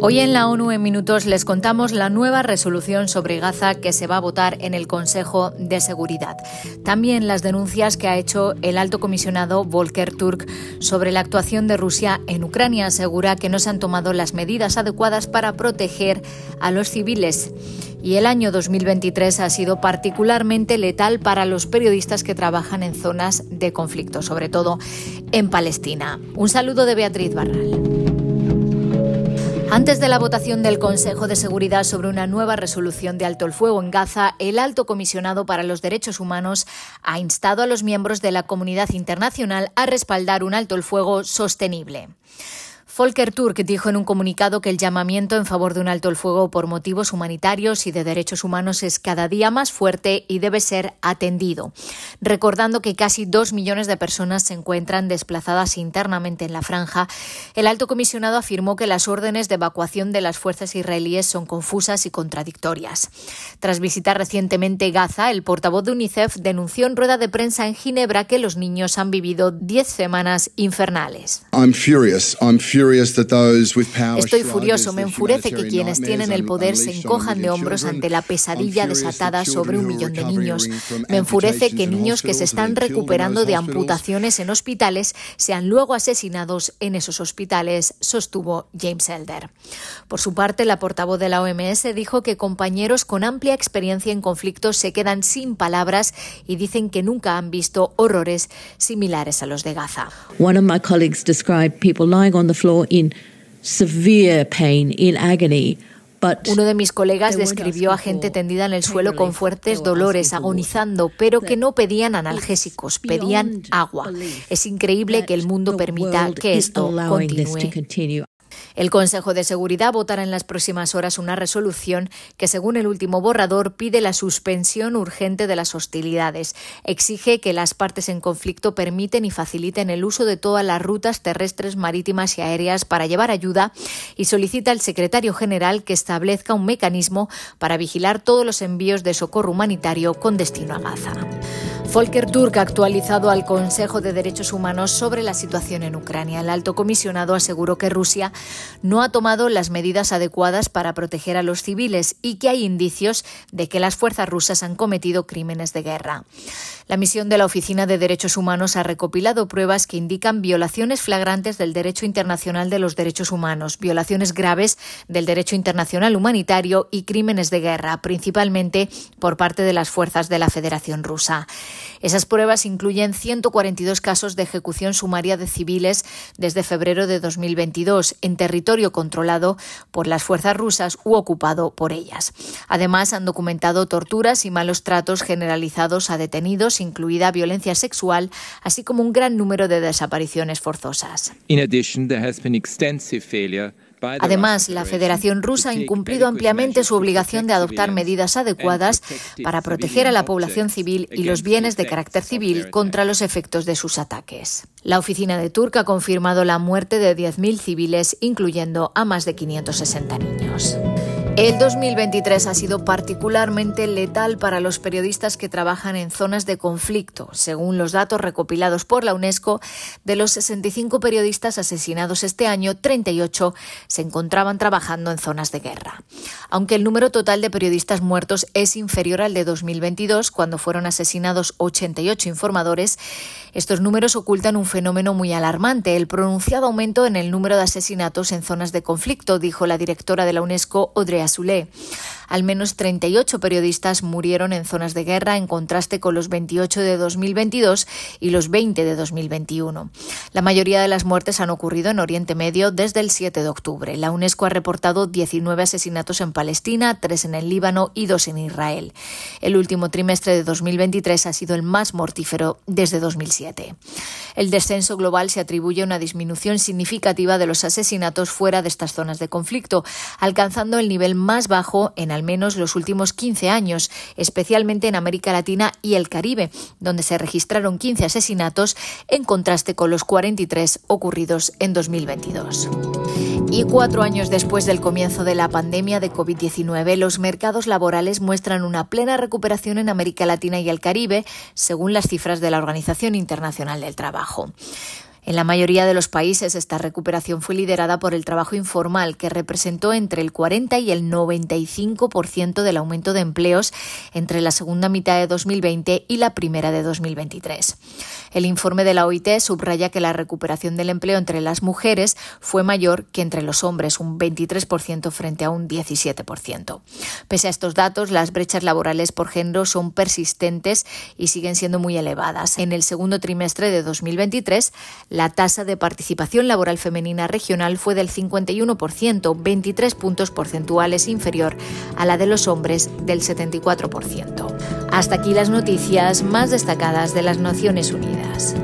Hoy en la ONU en minutos les contamos la nueva resolución sobre Gaza que se va a votar en el Consejo de Seguridad. También las denuncias que ha hecho el alto comisionado Volker Turk sobre la actuación de Rusia en Ucrania. Asegura que no se han tomado las medidas adecuadas para proteger a los civiles. Y el año 2023 ha sido particularmente letal para los periodistas que trabajan en zonas de conflicto, sobre todo en Palestina. Un saludo de Beatriz Barral. Antes de la votación del Consejo de Seguridad sobre una nueva resolución de alto el fuego en Gaza, el alto comisionado para los derechos humanos ha instado a los miembros de la comunidad internacional a respaldar un alto el fuego sostenible. Volker Turk dijo en un comunicado que el llamamiento en favor de un alto el fuego por motivos humanitarios y de derechos humanos es cada día más fuerte y debe ser atendido, recordando que casi dos millones de personas se encuentran desplazadas internamente en la franja. El alto comisionado afirmó que las órdenes de evacuación de las fuerzas israelíes son confusas y contradictorias. Tras visitar recientemente Gaza, el portavoz de UNICEF denunció en rueda de prensa en Ginebra que los niños han vivido diez semanas infernales. Estoy furioso, me enfurece que quienes tienen el poder se encojan de hombros ante la pesadilla desatada sobre un millón de niños. Me enfurece que niños que se están recuperando de amputaciones en hospitales sean luego asesinados en esos hospitales, sostuvo James Elder. Por su parte, la portavoz de la OMS dijo que compañeros con amplia experiencia en conflictos se quedan sin palabras y dicen que nunca han visto horrores similares a los de Gaza. One of my colleagues described people lying on the floor uno de mis colegas describió a gente tendida en el suelo con fuertes dolores, agonizando, pero que no pedían analgésicos, pedían agua. Es increíble que el mundo permita que esto continúe. El Consejo de Seguridad votará en las próximas horas una resolución que, según el último borrador, pide la suspensión urgente de las hostilidades. Exige que las partes en conflicto permiten y faciliten el uso de todas las rutas terrestres, marítimas y aéreas para llevar ayuda y solicita al secretario general que establezca un mecanismo para vigilar todos los envíos de socorro humanitario con destino a Gaza. Volker Turk ha actualizado al Consejo de Derechos Humanos sobre la situación en Ucrania. El alto comisionado aseguró que Rusia no ha tomado las medidas adecuadas para proteger a los civiles y que hay indicios de que las fuerzas rusas han cometido crímenes de guerra. La misión de la Oficina de Derechos Humanos ha recopilado pruebas que indican violaciones flagrantes del derecho internacional de los derechos humanos, violaciones graves del derecho internacional humanitario y crímenes de guerra, principalmente por parte de las fuerzas de la Federación Rusa. Esas pruebas incluyen 142 casos de ejecución sumaria de civiles desde febrero de 2022 en territorio controlado por las fuerzas rusas u ocupado por ellas. Además, han documentado torturas y malos tratos generalizados a detenidos, incluida violencia sexual, así como un gran número de desapariciones forzosas. Además, la Federación Rusa ha incumplido ampliamente su obligación de adoptar medidas adecuadas para proteger a la población civil y los bienes de carácter civil contra los efectos de sus ataques. La oficina de Turk ha confirmado la muerte de 10.000 civiles, incluyendo a más de 560 niños. El 2023 ha sido particularmente letal para los periodistas que trabajan en zonas de conflicto. Según los datos recopilados por la UNESCO, de los 65 periodistas asesinados este año, 38 se encontraban trabajando en zonas de guerra. Aunque el número total de periodistas muertos es inferior al de 2022, cuando fueron asesinados 88 informadores, estos números ocultan un fenómeno muy alarmante, el pronunciado aumento en el número de asesinatos en zonas de conflicto, dijo la directora de la UNESCO, Audrey al menos 38 periodistas murieron en zonas de guerra, en contraste con los 28 de 2022 y los 20 de 2021. La mayoría de las muertes han ocurrido en Oriente Medio desde el 7 de octubre. La UNESCO ha reportado 19 asesinatos en Palestina, 3 en el Líbano y 2 en Israel. El último trimestre de 2023 ha sido el más mortífero desde 2007. El descenso global se atribuye a una disminución significativa de los asesinatos fuera de estas zonas de conflicto, alcanzando el nivel más bajo en al menos los últimos 15 años, especialmente en América Latina y el Caribe, donde se registraron 15 asesinatos en contraste con los 43 ocurridos en 2022. Y cuatro años después del comienzo de la pandemia de COVID-19, los mercados laborales muestran una plena recuperación en América Latina y el Caribe, según las cifras de la Organización Internacional del Trabajo. En la mayoría de los países esta recuperación fue liderada por el trabajo informal, que representó entre el 40 y el 95% del aumento de empleos entre la segunda mitad de 2020 y la primera de 2023. El informe de la OIT subraya que la recuperación del empleo entre las mujeres fue mayor que entre los hombres, un 23% frente a un 17%. Pese a estos datos, las brechas laborales por género son persistentes y siguen siendo muy elevadas. En el segundo trimestre de 2023, la tasa de participación laboral femenina regional fue del 51%, 23 puntos porcentuales inferior a la de los hombres del 74%. Hasta aquí las noticias más destacadas de las Naciones Unidas.